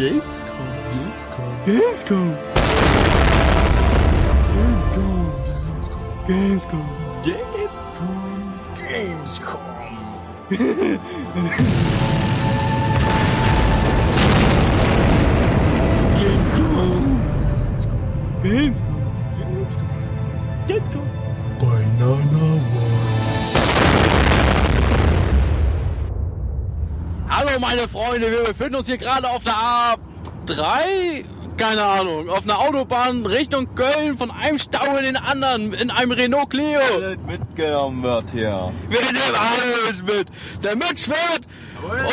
Gamescom. Gamescom. Gamescom. Gamescom. Gamescom. Gamescom. Gamescom. Gamescom. Gamescom. Banana Hallo meine Freunde, wir befinden uns hier gerade auf der A3, keine Ahnung, auf einer Autobahn Richtung Köln von einem Stau in den anderen, in einem Renault Clio. Alles mitgenommen wird hier. Wir nehmen alles mit. Der Mitschwert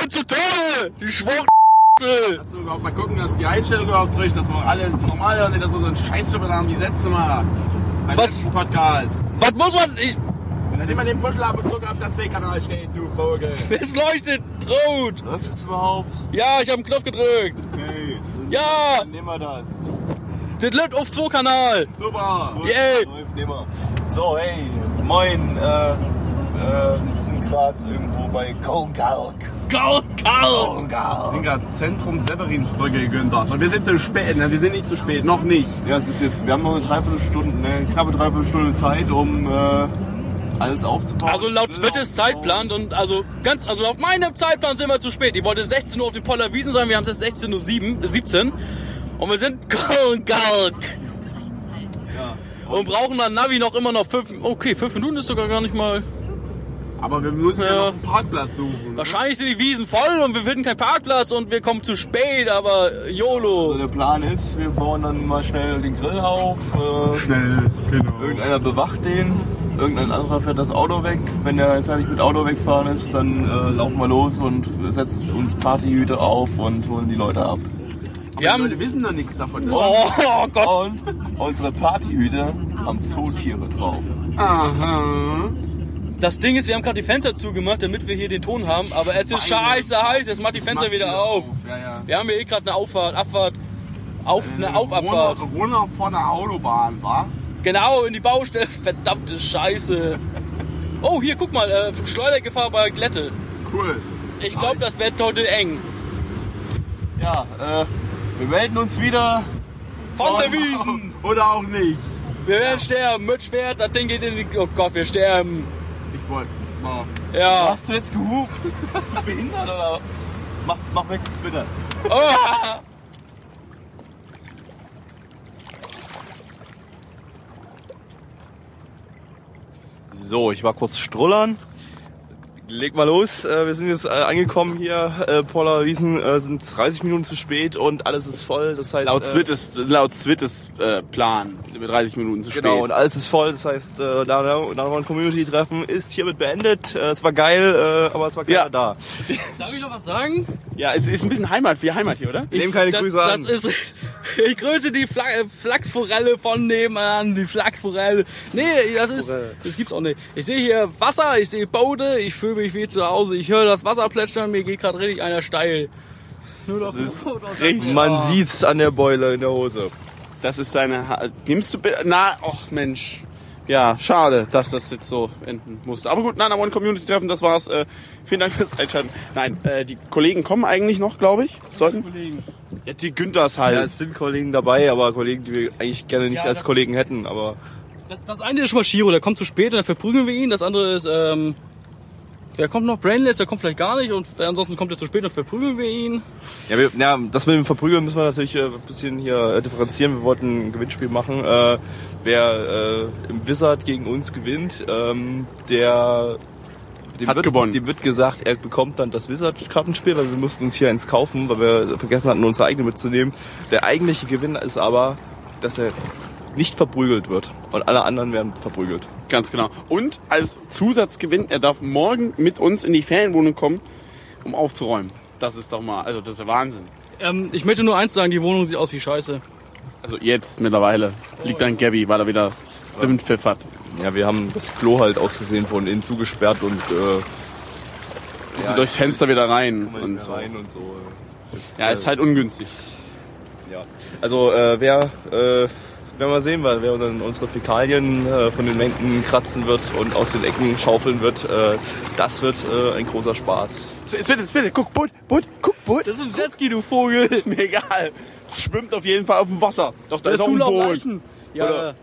und zu Tode, die Schwuchtel. Kannst du überhaupt mal gucken, dass die Einstellung überhaupt durch, dass wir alle normal hören, dass wir so einen Scheiß haben wie letzte Mal. Beim Was? Podcast. Was muss man, ich, Nachdem man den Puschel abgedrückt auf der C-Kanal steht, du Vogel. es leuchtet rot. Läuft es überhaupt? Ja, ich habe einen Knopf gedrückt. Okay. Ja, Dann nehmen wir das. das läuft auf 2 Kanal. Super. Yay. Läuft immer. So, hey, moin. Äh, äh, wir sind gerade irgendwo bei Kongalk. Karl. Wir Kongalk. sind gerade Zentrum Severinsbrücke, Günther. Und wir sind zu spät, ne? Wir sind nicht zu spät, noch nicht. Ja, es ist jetzt, wir haben noch eine Dreiviertelstunde, eine knappe Dreiviertelstunde Zeit, um äh, alles aufzubauen. Also laut Zwittes Zeitplan und also ganz, also laut meinem Zeitplan sind wir zu spät. Die wollte 16 Uhr auf den Poller Wiesen sein, wir haben es jetzt 16.07 Uhr, äh, 17 und wir sind Galk, Galk. Und brauchen dann Navi noch immer noch fünf, okay, fünf Minuten ist sogar gar nicht mal. Aber wir müssen ja, Ja. noch einen Parkplatz suchen. ne? Wahrscheinlich sind die Wiesen voll und wir finden keinen Parkplatz und wir kommen zu spät, aber Also YOLO. der Plan ist, wir bauen dann mal schnell den Grill auf. Äh, Schnell, genau. Irgendeiner bewacht den, irgendein anderer fährt das Auto weg. Wenn der fertig mit Auto wegfahren ist, dann äh, laufen wir los und setzen uns Partyhüte auf und holen die Leute ab. Aber Wir die haben- Leute wissen noch nichts davon. Oh Gott. Und unsere Partyhüte haben Zootiere drauf. Aha. Das Ding ist, wir haben gerade die Fenster zugemacht, damit wir hier den Ton haben, aber es ist scheiße heiß, jetzt macht die Fenster wieder auf. Ja, ja. Wir haben hier eh gerade eine Auffahrt, Abfahrt, auf, eine Auf-Abfahrt. Wohner, Wohner vor der Autobahn, war? Genau, in die Baustelle, verdammte Scheiße. Oh, hier, guck mal, äh, Schleudergefahr bei Glätte. Cool. Ich glaube, das wird total eng. Ja, äh, wir melden uns wieder. Von der Wiesen. Oder auch nicht. Wir werden sterben, mit Schwert, das Ding geht in die... Oh Gott, wir sterben. Ich wollte. mal. Ja. Hast du jetzt gehupt? Bist du behindert oder? Mach, mach weg Twitter. Oh. So, ich war kurz strullern. Leg mal los. Äh, Wir sind jetzt äh, angekommen hier. Äh, Paula Wiesen äh, sind 30 Minuten zu spät und alles ist voll. Das heißt, Laut äh, Zwittes, laut Zwittes äh, Plan sind wir 30 Minuten zu spät. Genau, und alles ist voll. Das heißt, äh, Narawan Community Treffen ist hiermit beendet. Äh, es war geil, äh, aber es war keiner Ja. da. Darf ich noch was sagen? ja, es ist ein bisschen Heimat, wie Heimat hier, oder? Wir nehmen keine das, Grüße das an. Ist, ich grüße die Fla äh, Flachsforelle von nebenan, die Flachsforelle. Nee, das ist, das gibt's auch nicht. Ich sehe hier Wasser, ich sehe Boote, ich fühle mich wie zu Hause, ich höre das Wasser plätschern, mir geht gerade richtig einer steil. Nur noch ist richtig- Man sieht's an der Beule in der Hose. Das ist deine. Ha Nimmst du bitte. Na, ach Mensch. Ja, schade, dass das jetzt so enden musste. Aber gut, nein, am One Community Treffen, das war's. Äh, vielen Dank fürs Einschalten. Nein, äh, die Kollegen kommen eigentlich noch, glaube ich. Sollten. Kollegen. Ja, die Günthers halt. Ja, es sind Kollegen dabei, aber Kollegen, die wir eigentlich gerne nicht Ja, als Kollegen hätten. Aber Das, das eine ist schon mal Shiro, der kommt zu spät und dann verprügeln wir ihn. Das andere ist, ähm, wer kommt noch? Brainless, der kommt vielleicht gar nicht und ansonsten kommt er zu spät und verprügeln wir ihn. ja, wir, ja, das mit dem Verprügeln müssen wir natürlich äh, ein bisschen hier äh, differenzieren. Wir wollten ein Gewinnspiel machen. Äh, wer äh, im Wizard gegen uns gewinnt, ähm, der dem Hat wird, gewonnen. Dem wird gesagt, er bekommt dann das Wizard-Kartenspiel, weil wir mussten uns hier eins kaufen, weil wir vergessen hatten, unsere eigene mitzunehmen. Der eigentliche Gewinner ist aber, dass er nicht verprügelt wird und alle anderen werden verprügelt. Ganz genau. Und als Zusatzgewinn, er darf morgen mit uns in die Ferienwohnung kommen, um aufzuräumen. Das ist doch mal, also das ist Wahnsinn. Ähm, ich möchte nur eins sagen, die Wohnung sieht aus wie Scheiße. Also jetzt mittlerweile liegt dann Gabby, weil er wieder Stimmenpfiff hat. Ja, wir haben das Klo halt aus Versehen von innen zugesperrt und äh, Ja, durchs Fenster wieder rein und so. rein und so. Das, Ja, äh, ist halt ungünstig. Ja. Also äh, wer äh, werden wir sehen, weil wer dann unsere Fäkalien äh, von den Wänden kratzen wird und aus den Ecken schaufeln wird, äh, das wird äh, ein großer Spaß. Jetzt bitte, jetzt bitte, guck, Boot, Boot, guck, Boot. Das ist ein Jetski, du Vogel. Ist mir egal. Es schwimmt auf jeden Fall auf dem Wasser. Doch, da ist auch ein Boot. Leichen. Ja, Oder-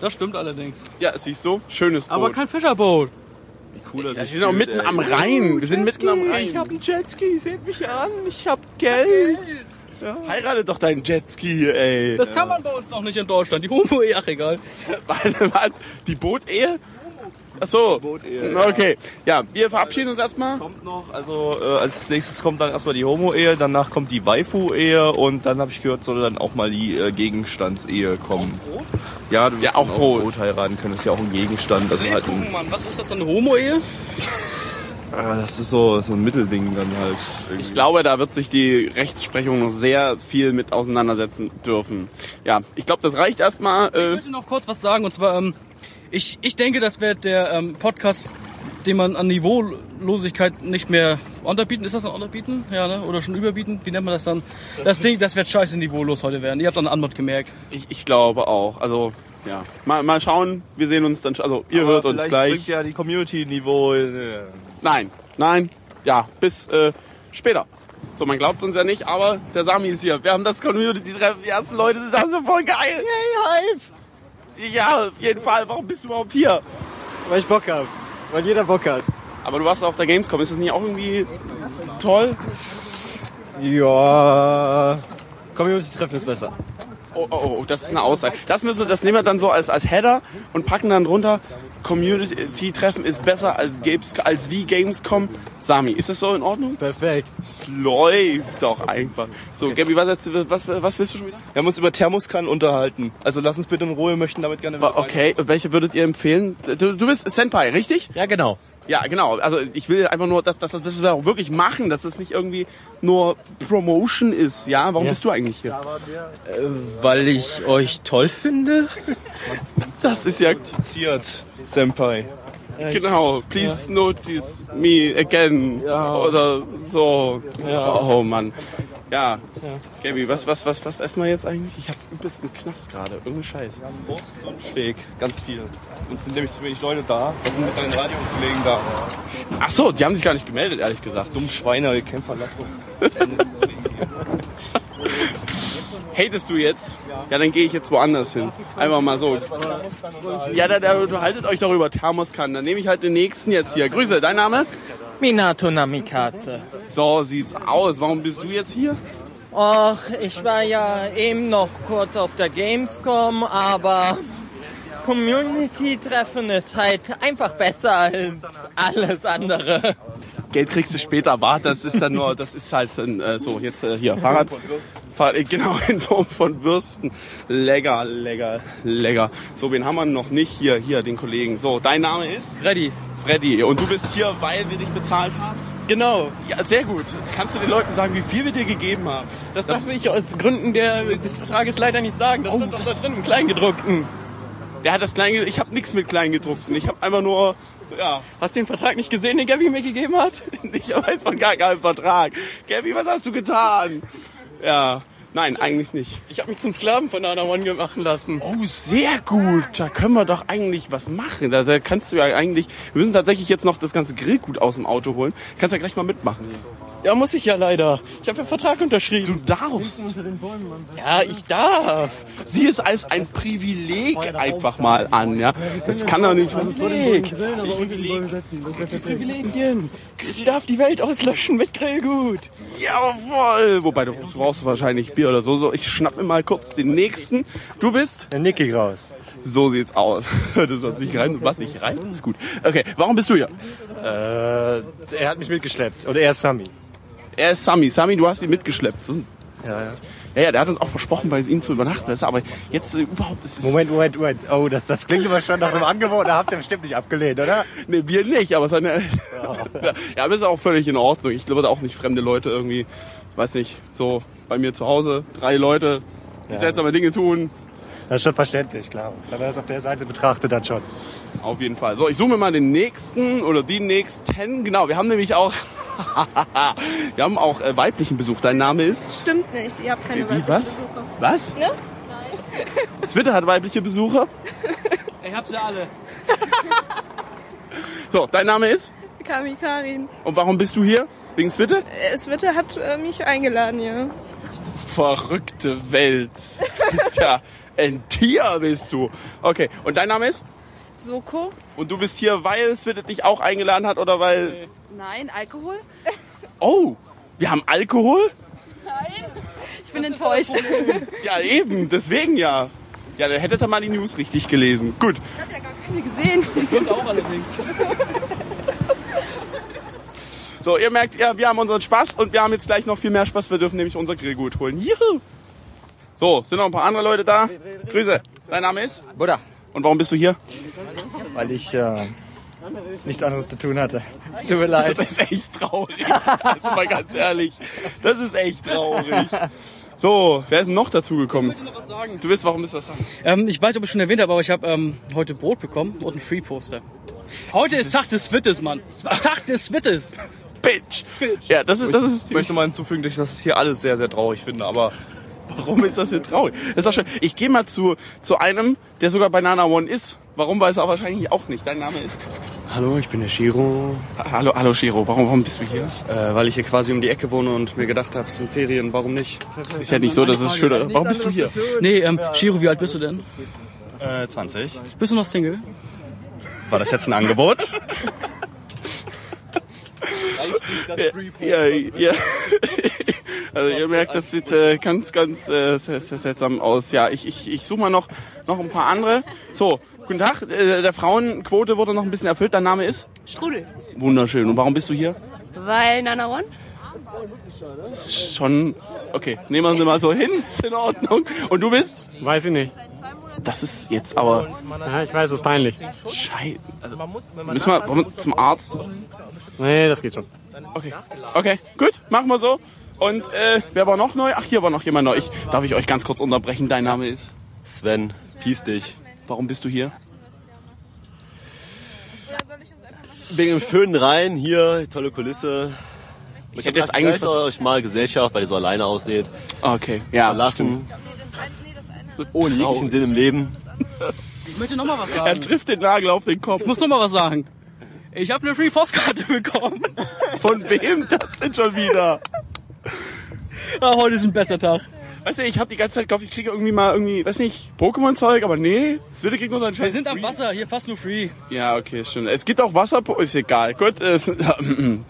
das stimmt allerdings. Ja, siehst du? Schönes Boot. Aber kein Fischerboot. Cooler ja, wir sind auch mitten am Rhein. Wir sind mitten am Rhein. Ich hab einen Jetski, seht mich an, ich hab Geld. Heirate doch deinen Jetski, ey. Das kann man bei uns noch nicht in Deutschland. Die Homo, ach egal. Warte, warte. Die Bootehe? Ach so. Bootehe, Okay. Ja, wir verabschieden uns erstmal. Kommt noch, also äh, als nächstes kommt dann erstmal die Homo-Ehe, danach kommt die Waifu-Ehe und dann habe ich gehört, soll dann auch mal die äh, Gegenstandsehe kommen. Ja, du Ja, wirst auch dann Brot. Brot heiraten können, ist ja auch ein Gegenstand. Also halt ein, Mann, was ist das dann, eine Homo-Ehe? ah, das ist so, so ein Mittelding dann halt. Ich glaube, da wird sich die Rechtsprechung noch sehr viel mit auseinandersetzen dürfen. Ja, ich glaube, das reicht erstmal. Ich Äh, möchte noch kurz was sagen und zwar, ähm, ich, ich denke, das wird der ähm, Podcast, den man an Niveaulosigkeit nicht mehr unterbieten. Ist das ein unterbieten? Ja, ne? Oder schon überbieten? Wie nennt man das dann? Das, Ding, das wird scheiße niveaulos heute werden. Ihr habt eine Antwort gemerkt. ich, ich glaube auch. Also, ja. Mal, mal schauen. Wir sehen uns dann. Also, ihr Aber hört uns gleich. bringt ja die Community-Niveau. Äh, Nein, nein. Ja, bis äh, später. So, man glaubt uns ja nicht, aber der Sami ist hier. Wir haben das Community-Treffen. Die ersten Leute sind da so voll geil. Yay, Hype! Ja, auf jeden Fall. Warum bist du überhaupt hier? Weil ich Bock hab. Weil jeder Bock hat. Aber du warst auf der Gamescom. Ist das nicht auch irgendwie toll? Ja. Community-Treffen ist besser. Oh, oh, oh, das ist eine Aussage. Das müssen wir, das nehmen wir dann so als, als Header und packen dann drunter. Community-Treffen ist besser als, Games, als wie Gamescom. Sami, ist das so in Ordnung? Perfekt. Es läuft doch einfach. So, Gabi, was, jetzt, was, was willst du schon wieder? Wir haben uns über Thermoskan unterhalten. Also lass uns bitte in Ruhe, wir möchten damit gerne Wa- Okay, welche würdet ihr empfehlen? Du, du bist Senpai, richtig? Ja, genau. Ja, genau. Also ich will einfach nur, dass, dass, dass wir auch wirklich machen, dass es nicht irgendwie nur Promotion ist. Ja, warum Ja. bist du eigentlich hier? Weil ich euch toll finde. Das ist ja weiterziert, Senpai. genau. Please notice me again oder so. Oh Mann. Ja. Gabi, was was was was essen wir jetzt eigentlich? Ich habe übelst einen Knast gerade. Irgendein Scheiß. Wurst und Steak, ganz viel. Und es sind nämlich zu wenig Leute da. Was sind mit deinen Radiokollegen da? Ach so, die haben sich gar nicht gemeldet, ehrlich gesagt. Dumm Schweine, Kämpfer, lass Hatest du jetzt? Ja, dann gehe ich jetzt woanders hin. Einfach mal so. Ja, da, da unterhaltet euch doch über Thermoskan. Dann nehme ich halt den nächsten jetzt hier. Grüße, dein Name? Minato Namikaze. So sieht's aus. Warum bist du jetzt hier? Och, ich war ja eben noch kurz auf der Gamescom, aber Community-Treffen ist halt einfach besser als alles andere. Geld kriegst du später, aber das ist dann nur, das ist halt dann, äh, so, jetzt äh, hier, Fahrrad. Fahrrad, äh, genau, in Form von Würsten. Lecker, lecker, lecker. So, wen haben wir noch nicht hier? Hier, den Kollegen. So, dein Name ist? Ready. Freddy. Und du bist hier, weil wir dich bezahlt haben? Genau. Ja, sehr gut. Kannst du den Leuten sagen, wie viel wir dir gegeben haben? Das darf ich aus Gründen der, des Vertrages leider nicht sagen. Das Oh, stand doch da drin im Kleingedruckten. Der hat das Kleine, ich habe nichts mit Kleingedruckten. Ich habe einfach nur, ja, Hast du den Vertrag nicht gesehen, den Gabi mir gegeben hat? ich weiß von gar keinem Vertrag. Gabby, was hast du getan? Ja, nein, eigentlich nicht. Ich habe mich zum Sklaven von Nana One machen lassen. Oh, sehr gut. Da können wir doch eigentlich was machen. Da, da kannst du ja eigentlich. Wir müssen tatsächlich jetzt noch das ganze Grillgut aus dem Auto holen. Kannst ja gleich mal mitmachen. Ja, muss ich ja leider. Ich habe ja Vertrag unterschrieben. Du darfst. ja, ich darf. Sieh es als ein Privileg einfach mal an, ja. Das kann doch nicht. Privileg. Privilegien. Ich darf die Welt auslöschen mit Grillgut. Jawohl. Wobei du brauchst wahrscheinlich Bier oder so. So, ich schnapp mir mal kurz den nächsten. Du bist? Der Nicky raus. So sieht's aus. Du sollst nicht rein, du machst nicht rein. Ist gut. Okay, warum bist du hier? Äh, er hat mich mitgeschleppt. Oder er ist Sami. Er ist Sami. Sami, du hast ihn mitgeschleppt. So, Ja, ja. Ja, ja, der hat uns auch versprochen, bei ihm zu übernachten. weißt du, Aber jetzt äh, überhaupt ist es. Moment, Moment, Moment. Oh, das, das klingt aber schon nach einem Angebot. Da habt ihr bestimmt nicht abgelehnt, oder? Nee, wir nicht, aber seine. ja, aber ist auch völlig in Ordnung. Ich glaube auch nicht fremde Leute irgendwie, weiß nicht, so bei mir zu Hause, drei Leute, die seltsame Dinge tun. Das ist schon verständlich, klar. Wenn man das auf der Seite betrachtet, dann schon. Auf jeden Fall. So, ich suche mir mal den nächsten oder die nächsten. Genau, wir haben nämlich auch. wir haben auch äh, weiblichen Besuch. Dein Name ist. Stimmt nicht, ihr habt keine Wie, weiblichen was? Besucher. Was? Ne? Twitter hat weibliche Besucher. Ich hab sie alle. So, dein Name ist? Kami Karin. Und warum bist du hier? Wegen Twitter? Es Witte hat äh, mich eingeladen, ja. Verrückte Welt. Du bist ja ein Tier, bist du. Okay, und dein Name ist? Soko? Und du bist hier, weil Twitter dich auch eingeladen hat oder weil... Nein, Alkohol? Oh, wir haben Alkohol? Ich bin enttäuscht. Ja, eben, deswegen ja. Ja, dann hättet ihr mal die News richtig gelesen. Gut. Ich habe ja gar keine gesehen. Stimmt auch allerdings. So, ihr merkt, ja, wir haben unseren Spaß und wir haben jetzt gleich noch viel mehr Spaß. Wir dürfen nämlich unser Grillgut holen. Juhu! So, sind noch ein paar andere Leute da? Grüße. Dein Name ist? Buddha, Und warum bist du hier? weil ich äh, nichts anderes zu tun hatte. Es tut mir leid. Das ist echt traurig. Also mal ganz ehrlich. Das ist echt traurig. So, wer ist denn noch dazugekommen? Ich noch was sagen. Du willst, warum willst du was sagen? Ähm, ich weiß nicht, ob ich schon erwähnt habe, aber ich habe ähm, heute Brot bekommen und ein Free-Poster. Heute ist Tag des Wittes, Mann. Tag des Wittes. Bitch. Ja, das ist, das ist Ich möchte mal hinzufügen, dass ich das hier alles sehr, sehr traurig finde, aber Warum ist das hier traurig? Das ist doch schön. Ich gehe mal zu, zu einem, der sogar bei Nana One ist. Warum weiß er auch wahrscheinlich auch nicht. Dein Name ist. Hallo, ich bin der Shiro, Hallo, hallo Shiro. Warum, warum bist du hier? äh, weil ich hier quasi um die Ecke wohne und mir gedacht habe, es sind Ferien, warum nicht? Ist ja nicht so, dass es schöner. Warum bist du hier? Nee, ähm, Shiro, wie alt bist du denn? Äh, 20. Bist du noch Single? War das jetzt ein Angebot? Ja, ja. Also ihr merkt, das sieht äh, ganz, ganz äh, sehr, sehr seltsam aus. Ja, ich, ich, ich suche mal noch, noch ein paar andere. So, guten Tag. Äh, der Frauenquote wurde noch ein bisschen erfüllt. Dein Name ist? Strudel. Wunderschön. Und warum bist du hier? Weil Nana One? Schon. Okay, nehmen wir sie mal so hin. Ist in Ordnung. Und du bist? Weiß ich nicht. Das ist jetzt aber Ja, ich weiß, es ist peinlich. scheiße. Also, müssen wir wollen wir zum Arzt? Nee, das geht schon. Okay. Okay, gut, machen wir so. Und äh, wer war noch neu? Ach, hier war noch jemand neu. Ich, darf ich euch ganz kurz unterbrechen? Dein Name ist? Sven, peace dich. Warum bist du hier? Wegen dem schönen Rhein hier, tolle Kulisse. Ich, hätte jetzt eigentlich euch mal Gesellschaft, weil ihr so alleine aussieht, Okay, ja. verlassen. Ohne jeglichen Sinn im Leben. Ich möchte noch mal was Er sagen. trifft den Nagel auf den Kopf. Ich muss noch mal was sagen. Ich habe eine Free-Postkarte bekommen. Von wem das denn schon wieder? Ah, heute ist ein besser Tag. Weißt du, ich habe die ganze Zeit gehofft, ich kriege irgendwie mal irgendwie, weiß nicht, Pokémon-Zeug, aber nee, das Wille kriegt nur sein Wir Scheiß. sind am Free. Wasser, hier fast nur Free. Ja, okay, stimmt. Es gibt auch Wasser, ist egal. Gut, äh,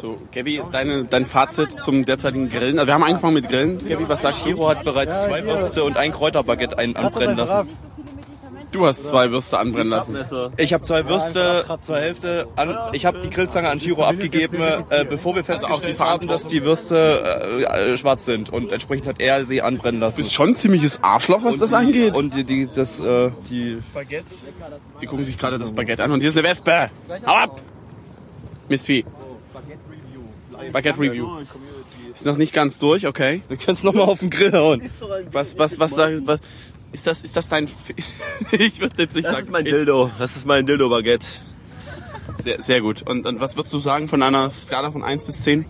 So, Gabby, deine, dein Fazit zum derzeitigen Grillen. Also wir haben angefangen mit Grillen. Gabby, was sagst du? Shiro hat bereits zwei Würste und ein Kräuterbaguette ein anbrennen lassen. Du hast zwei Würste anbrennen lassen. Ich habe zwei Würste, zwei Hälfte. An, ich habe die Grillzange an Shiro abgegeben, äh, bevor wir festgestellt haben, dass die Würste äh, äh, schwarz sind. Und entsprechend hat er sie anbrennen lassen. Du bist schon ein ziemliches Arschloch, was das angeht. Und die, die, das, äh, die Die gucken sich gerade das Baguette an und hier ist eine Wespe. Hau ab! Mistvieh. Baguette Review. Ist noch nicht ganz durch, okay. Wir können es nochmal auf den Grill hauen. Was, was, was, sag- was ist das, ist das dein, F ich würde jetzt nicht Das sagen, ist mein Dildo. Das ist mein Dildo-Baguette. Sehr, sehr gut. Und, und was würdest du sagen von einer Skala von 1 bis 10?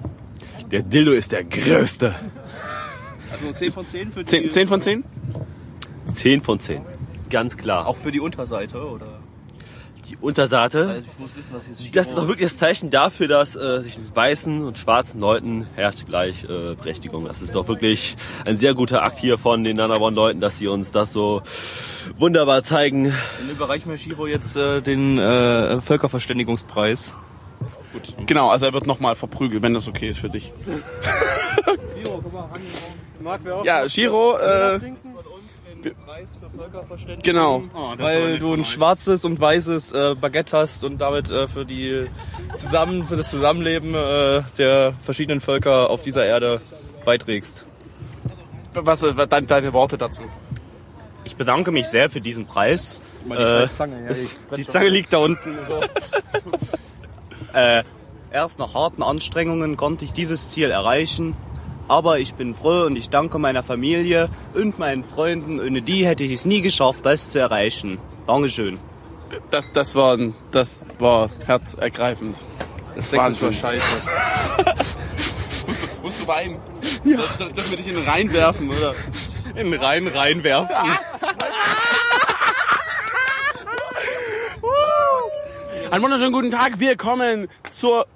Der Dildo ist der größte. Also 10 von 10 für die, 10, 10 von 10? 10 von 10. Ganz klar. auch für die Unterseite, oder? Die Unterseite. Also wissen, Shiro... Das ist doch wirklich das Zeichen dafür, dass äh, zwischen weißen und schwarzen Leuten herrscht gleich äh, Berechtigung. Das ist doch wirklich ein sehr guter Akt hier von den Nanawon-Leuten, dass sie uns das so wunderbar zeigen. Dann überreichen wir Shiro jetzt äh, den äh, Völkerverständigungspreis. Genau, also er wird nochmal verprügelt, wenn das okay ist für dich. Ja, Shiro, äh, genau. Weil du ein schwarzes und weißes äh, Baguette hast und damit äh, für die zusammen für das Zusammenleben äh, der verschiedenen Völker auf dieser Erde beiträgst. Was, was deine, deine Worte dazu? Ich bedanke mich sehr für diesen Preis. Die Äh, Zange, ja, die- Die Zange liegt da unten. äh, erst nach harten Anstrengungen konnte ich dieses Ziel erreichen. Aber ich bin froh und ich danke meiner Familie und meinen Freunden. Ohne die hätte ich es nie geschafft, das zu erreichen. Dankeschön. Das, das war, das war herzergreifend. Das sächsische Scheiße. Musst du, musst du weinen? Ja. Soll, dürfen wir dich in den Rhein werfen, oder? In den Rhein reinwerfen. Einen wunderschönen guten Tag. Wir kommen zur.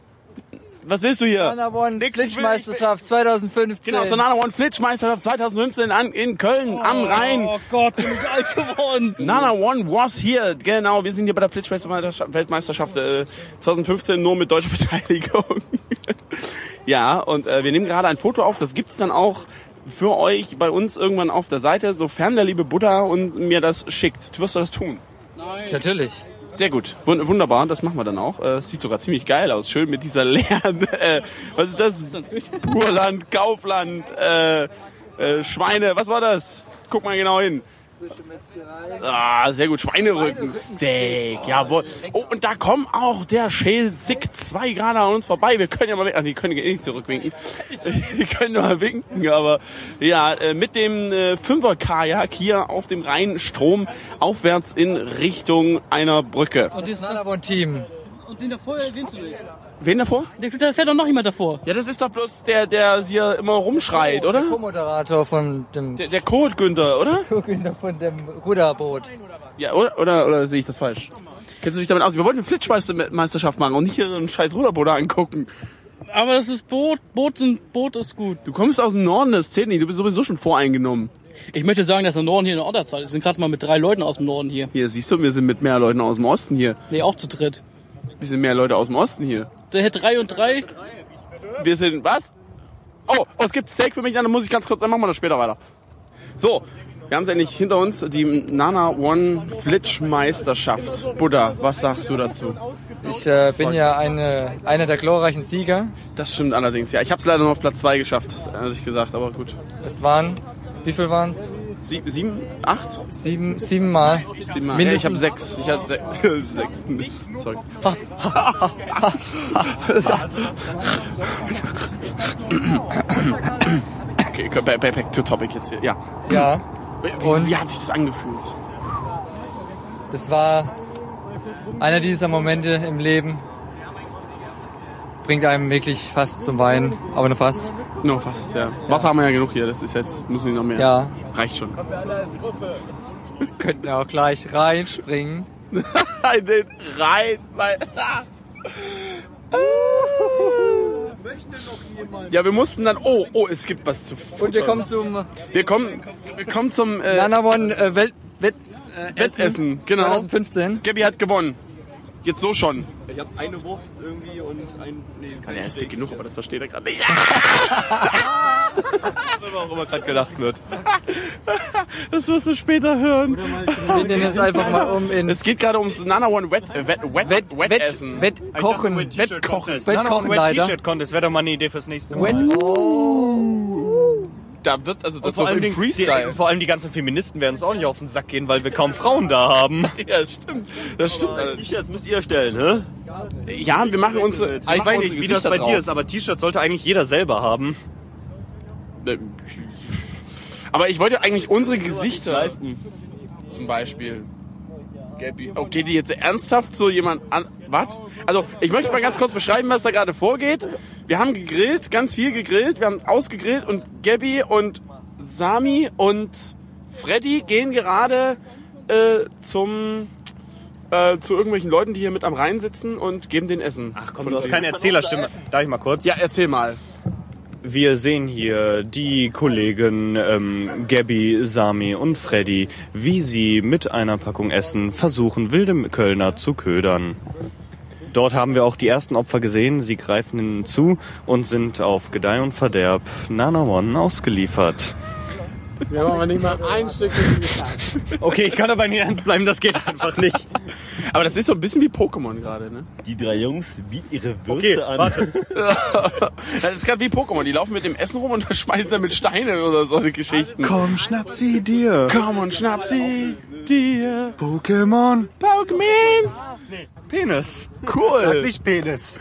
Was willst du hier? Nana One Glitchmeisterschaft 2015. Genau, zur Nana One Flitschmeisterschaft 2015 an, in Köln am Rhein. Oh Gott, bin ich alt geworden. Nana One was here. Genau, wir sind hier bei der Flitschmeisterschaft äh, 2015 nur mit deutscher Beteiligung. ja, und äh, wir nehmen gerade ein Foto auf. Das gibt's dann auch für euch bei uns irgendwann auf der Seite, sofern der liebe Buddha und mir das schickt. Wirst du das tun? Natürlich. Sehr gut, Wun- wunderbar, das machen wir dann auch. Äh, sieht sogar ziemlich geil aus, schön mit dieser leeren, äh, was ist das? Purland, Kaufland, äh, äh, Schweine, was war das? Guck mal genau hin. Ah, sehr gut, Schweinerücken, Steak, jawohl. Oh, und da kommen auch der Shale Sick 2 gerade an uns vorbei. Wir können ja mal, ach, die können eh nicht zurückwinken. Die können nur mal winken, aber ja, äh, mit dem äh, Fünfer-Kajak hier auf dem Rheinstrom aufwärts in Richtung einer Brücke. Und, das, Nana One Team. und den davor erwähnst du nicht. Wen davor? Da fährt doch noch jemand davor. Ja, das ist doch bloß der, der hier immer rumschreit, oder? Co-Moderator von dem Der, der Code Günther, oder? Co-Gründer von dem Ruderboot. Ja, oder, oder, oder sehe ich das falsch? Kennst du dich damit aus? Wir wollten eine Flitschmeisterschaft machen und nicht hier so einen scheiß Ruderboot angucken. Aber das ist Boot, Boot, sind, Boot ist gut. Du kommst aus dem Norden, das zählt nicht. Du bist sowieso schon voreingenommen. Ich möchte sagen, dass der Norden hier eine Orderzeit ist. Wir sind gerade mal mit drei Leuten aus dem Norden hier. Hier, siehst du, wir sind mit mehr Leuten aus dem Osten hier. Nee, auch zu dritt. Wir sind mehr Leute aus dem Osten hier. Der hätte drei und drei. Wir sind, was? Oh, oh es gibt Steak für mich, dann muss ich ganz kurz, dann machen wir das später weiter. So, wir haben es endlich hinter uns, die Nana One Flitschmeisterschaft. Buddha, was sagst du dazu? Ich äh, bin ja eine, einer der glorreichen Sieger. Das stimmt allerdings, ja. Ich habe es leider nur auf Platz 2 geschafft, ehrlich gesagt, aber gut. Es waren, wie viel waren es? Sie, sieben, acht? Sieben, sieben Mal. Sieben Mal. Mindestens. ich habe sechs. Ich hatte sechs. sechs. Sorry. okay, back, back, back to topic jetzt hier. Ja. Ja, Wie, Und? wie hat sich das angefühlt? das war einer dieser Momente im Leben. Bringt einem wirklich fast zum Weinen, aber nur fast. Nur fast, ja. Wasser haben wir ja genug hier. Das ist jetzt, müssen wir noch mehr. Ja, Reicht schon. könnten wir auch gleich reinspringen. In den rein, weil. Ja, wir mussten dann. Oh, oh, es gibt was zu futtern. Und wir kommen zum Wir kommen, wir kommen zum äh, Nana One äh, Welt, Wett, äh, Wettessen. Genau. 2015. Gabby hat gewonnen. Jetzt so schon. Ich habe eine Wurst irgendwie und ein. Nee, Ja, er ist dick genug, aber das versteht er gerade nicht. Warum immer gerade gelacht wird. Das wirst du später hören. Wir den jetzt einfach mal um in Es geht gerade ums Nana One Wet, äh, Wet, Wet, Wett, Wettessen. Wett, Wettkochen. Wettkochen. Wettkochen leider. T-Shirt-Contest wäre doch mal eine Idee fürs nächste Mal. Wett, Da wird, also das vor, ist so allem im die, Freestyle. die, vor allem die ganzen Feministen werden uns auch nicht auf den Sack gehen, weil wir kaum Frauen da haben. Ja, stimmt. Das stimmt. T-Shirts müsst ihr stellen, hä? Ja, wir machen unsere, wir Ich weiß nicht, wie das bei drauf. dir ist, aber T-Shirt sollte eigentlich jeder selber haben. Äh, Aber ich wollte eigentlich unsere Gesichter zum Beispiel. Gabby. Oh, geht die jetzt ernsthaft so jemand an? Was? Also, ich möchte mal ganz kurz beschreiben, was da gerade vorgeht. Wir haben gegrillt, ganz viel gegrillt. Wir haben ausgegrillt und Gabby und Sami und Freddy gehen gerade äh, zum äh, zu irgendwelchen Leuten, die hier mit am Rhein sitzen und geben den Essen. Ach komm, du hast keine Erzählerstimme. Darf ich mal kurz? Ja, erzähl mal. Wir sehen hier die Kollegen ähm, Gabby, Sami und Freddy, wie sie mit einer Packung Essen versuchen, wilde Kölner zu ködern. Dort haben wir auch die ersten Opfer gesehen. Sie greifen ihnen zu und sind auf Gedeih und Verderb Nana One ausgeliefert. Wir haben aber nicht mal ein Stück Okay, ich kann aber nicht ernst bleiben, das geht einfach nicht. Aber das ist so ein bisschen wie Pokémon gerade, ne? Die drei Jungs bieten ihre Würste Okay, an. warte. Das ist gerade wie Pokémon. Die laufen mit dem Essen rum und schmeißen damit Steine oder solche Geschichten. Komm, schnapp sie dir. Komm und schnapp sie dir. Pokémon. Pokémons. Penis. Cool. Nicht Penis.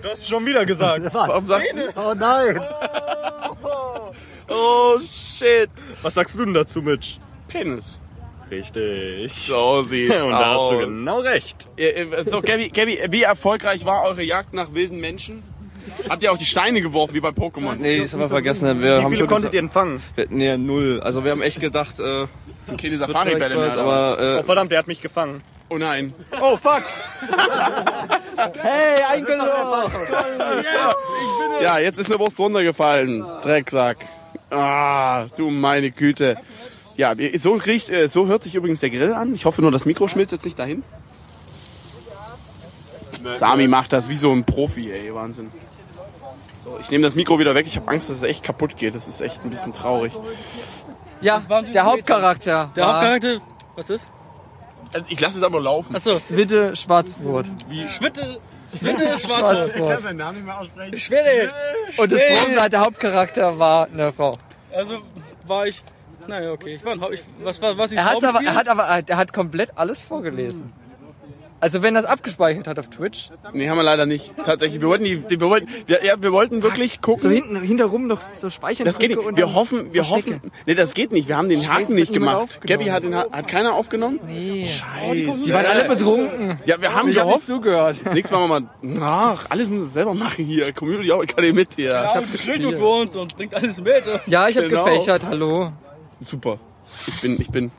Du hast schon wieder gesagt. Warum sagt Oh nein. Oh shit. Was sagst du denn dazu, Mitch? Penis. Richtig. So sieht's Und da hast aus. du genau recht. So, Gabby, Gabby, wie erfolgreich war eure Jagd nach wilden Menschen? Habt ihr auch die Steine geworfen, wie bei Pokémon? Nee, das haben wir vergessen. Wir Wie haben viele schon konntet ihr denn fangen? Wir, nee, null. Also wir haben echt gedacht, äh, Okay, die wird Safari-Bälle mehr, aber... aber Oh äh, verdammt, der hat mich gefangen. Oh nein. Oh fuck! Hey, eingeloggt! Ja, jetzt ist eine Wurst runtergefallen. Drecksack. Ah, du meine Güte. Ja, so riecht, äh, so hört sich übrigens der Grill an. Ich hoffe nur, das Mikro schmilzt jetzt nicht dahin. Sami macht das wie so ein Profi, ey, Wahnsinn. So, ich nehme das Mikro wieder weg. Ich habe Angst, dass es echt kaputt geht. Das ist echt ein bisschen traurig. Ja, waren süße der Hauptcharakter. Der war Hauptcharakter, was ist? Also ich lasse es aber laufen. Achso, Zwitte Schwarzbrot. Schwitte, Zwitte, Schwarzbrot. Schwarzbrot. seinen Namen nicht mehr aussprechen. Schwede. Und das war, der Hauptcharakter war eine Frau. Also war ich, naja, okay. Ich war ein Hau- ich, was war, was ich Er hat aber, er hat aber, er hat komplett alles vorgelesen. Also wenn es abgespeichert hat auf Twitch, Nee, haben wir leider nicht. Tatsächlich, wir wollten die, die wir wollten, wir, ja, wir wollten wirklich gucken. so hinten, hinterrum noch so speichern. Das geht nicht. Wir hoffen, wir verstecken. hoffen. Nee, das geht nicht. Wir haben den Scheiße, Haken das nicht gemacht. Gabby hat den Ha- hat keiner aufgenommen? Nee. Scheiße. Die waren alle betrunken. Ja, wir haben Ich hab gehofft. nicht zugehört. Das nächste Mal machen wir mal. Ach, alles muss es selber machen hier. Community auch keine mit hier. Ja, und bestellt du für uns und bringt alles mit. Ja, ich habe Genau. gefächert, hallo. Super. Ich bin, ich bin.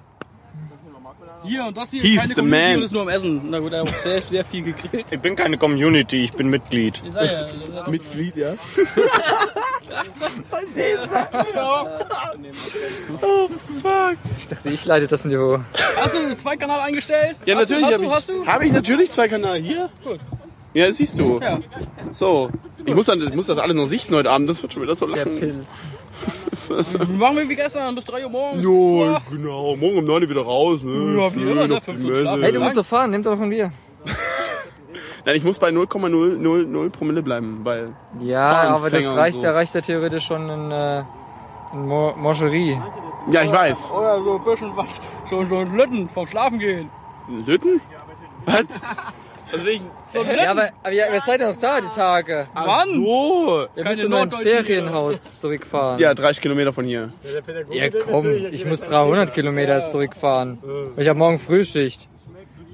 Hier und das hier, He's keine the Community man. und ist nur am Essen. Na gut, er hat sehr, sehr viel gegrillt. Ich bin keine Community, ich bin Mitglied. Ich sag ja, das ist ja Mitglied, ja. Ich dachte, ich leite das Niveau. Hast du den Zweikanal eingestellt? Ja, hast natürlich habe hast ich. du, hast du? Habe ich natürlich zwei Kanäle hier. Gut. Ja, das siehst du. Ja. So. Ich muss, dann, ich muss das alle noch sichten heute Abend. Das wird schon wieder so Der. Pilz. Machen wir wie gestern bis 3 Uhr morgens. Ja, genau. Morgen um 9 Uhr wieder raus. Ne? Ja, wie immer, ne? auf die Fünf Stunden Messe. schlafen. Hey, du musst doch fahren, nimm doch von mir. Nein, ich muss bei 0,000 Promille bleiben, weil. Ja, aber das reicht, so. da reicht ja theoretisch schon in, äh, in Mo Moscherie. Ja, ich weiß. Oder so ein bisschen was, so, so ein Lütten vom Schlafen gehen. Lütten? Was? Also ich, So ein. Ja, aber, aber ihr, ihr seid ja noch da, die Tage. ach Mann! so. Ihr müsst nur ins Norddeutschen Ferienhaus zurückfahren. Ja, 30 Kilometer von hier. Ja, komm, ich muss 300 Kilometer jetzt zurückfahren. Ich habe morgen Frühschicht.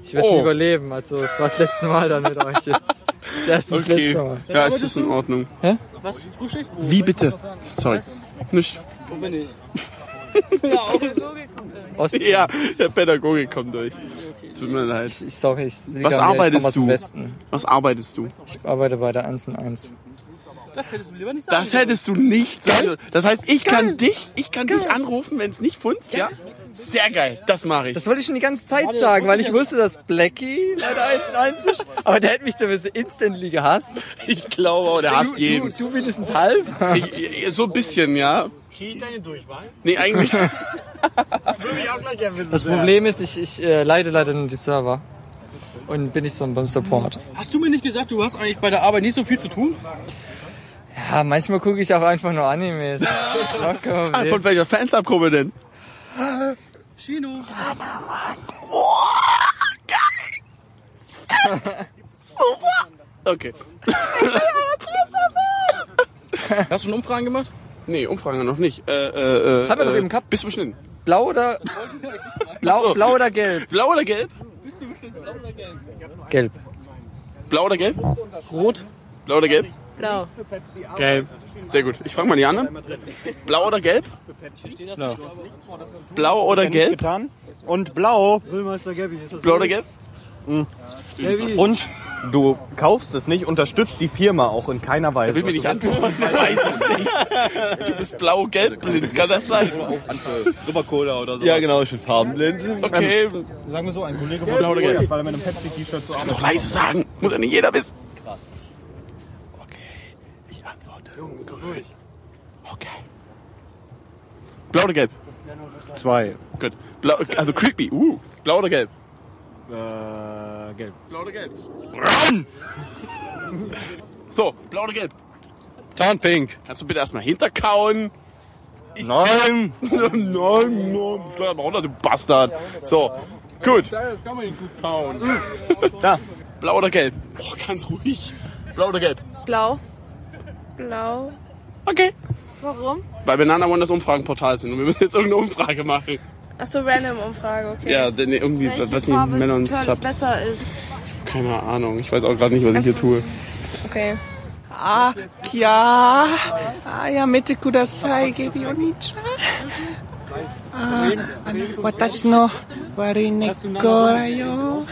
Ich werde es Oh. überleben, also es war das letzte Mal dann mit euch jetzt. Das erste das Okay. letzte Mal. Ja, es ist in Ordnung. Was? Frühschicht? Wo? Wie bitte? Sorry. Nicht. Wo bin ich? ja, auch so. Ost, Ja, der Pädagoge kommt durch. Tut mir leid. Ich sorry, ich liege Was ich arbeitest du? Westen. Was arbeitest du? Ich arbeite bei der 1 und 1. Das hättest du lieber nicht sagen Das hättest du nicht sagen sollen. Das heißt, ich kann dich, ich kann dich anrufen, wenn es nicht funzt, ja? Sehr geil. Das mache ich. Das wollte ich schon die ganze Zeit sagen, weil ich wusste, dass Blackie bei der 1 und 1 ist. Aber der hätte mich sowieso instantly gehasst. Ich glaube, auch, der hasst du, jeden. du, du mindestens halb. Ich, ich, so ein bisschen, ja. Krieg deine Durchwahl. Nee, eigentlich. Würde ich auch gleich gerne wissen. Das Problem ist, ich, ich äh, leite leider nur die Server. Und bin nicht beim, beim Support. Hast du mir nicht gesagt, du hast eigentlich bei der Arbeit nicht so viel zu tun? Ja, manchmal gucke ich auch einfach nur Animes. Kein Ah, von welcher Fansabgruppe denn? Chino. Okay. Hast du schon Umfragen gemacht? Nee, Umfrage noch nicht. Äh, äh, äh, Haben wir doch äh, eben gehabt. Bist du bestimmt. Blau oder blau, blau oder gelb? Blau oder gelb? Bist du bestimmt blau oder gelb? Gelb. Blau oder gelb? Rot. Blau oder gelb? Blau. Gelb. Sehr gut. Ich frage mal die anderen. Blau oder gelb? Blau. Blau oder gelb? Getan. Und blau. Blau oder gelb? Und du kaufst es nicht, unterstützt die Firma auch in keiner Weise. Will mir nicht antworten. Ich weiß es nicht. Du bist blau-gelb blind. Kann das sein? Rüber Cola oder so. ja genau, ich bin farbenblind. Okay. Sagen wir so, ein Kollege Blau oder gelb? weil er mit einem Pepsi-T-Shirt zur Kannst doch leise sagen. Muss ja nicht jeder wissen. Okay. Ich antworte. Okay. Blau oder gelb? Zwei. Gut. Blau, also creepy. Uh. Blau oder gelb? Äh, gelb. Blau oder gelb? Braun! So, blau oder gelb? Tarnpink. Kannst du bitte erstmal hinterkauen? Nein! Nein, nein, steuer mal runter, du Bastard. So, gut. Kann man ihn gut kauen. Da. Blau oder gelb? Oh, ganz ruhig. Blau oder gelb? Blau. Blau. Okay. Warum? Weil Banana One das Umfragenportal sind und wir müssen jetzt irgendeine Umfrage machen. Achso, random Umfrage, okay. Ja, denn irgendwie, Welche was nicht, Männer und Subs. besser ist. Keine Ahnung, ich weiß auch gerade nicht, was ich hier tue. Okay. Ah, ja. Ah, ja, bitte kudasai, gebi onicha. Ah, watashi no wari neko da yo.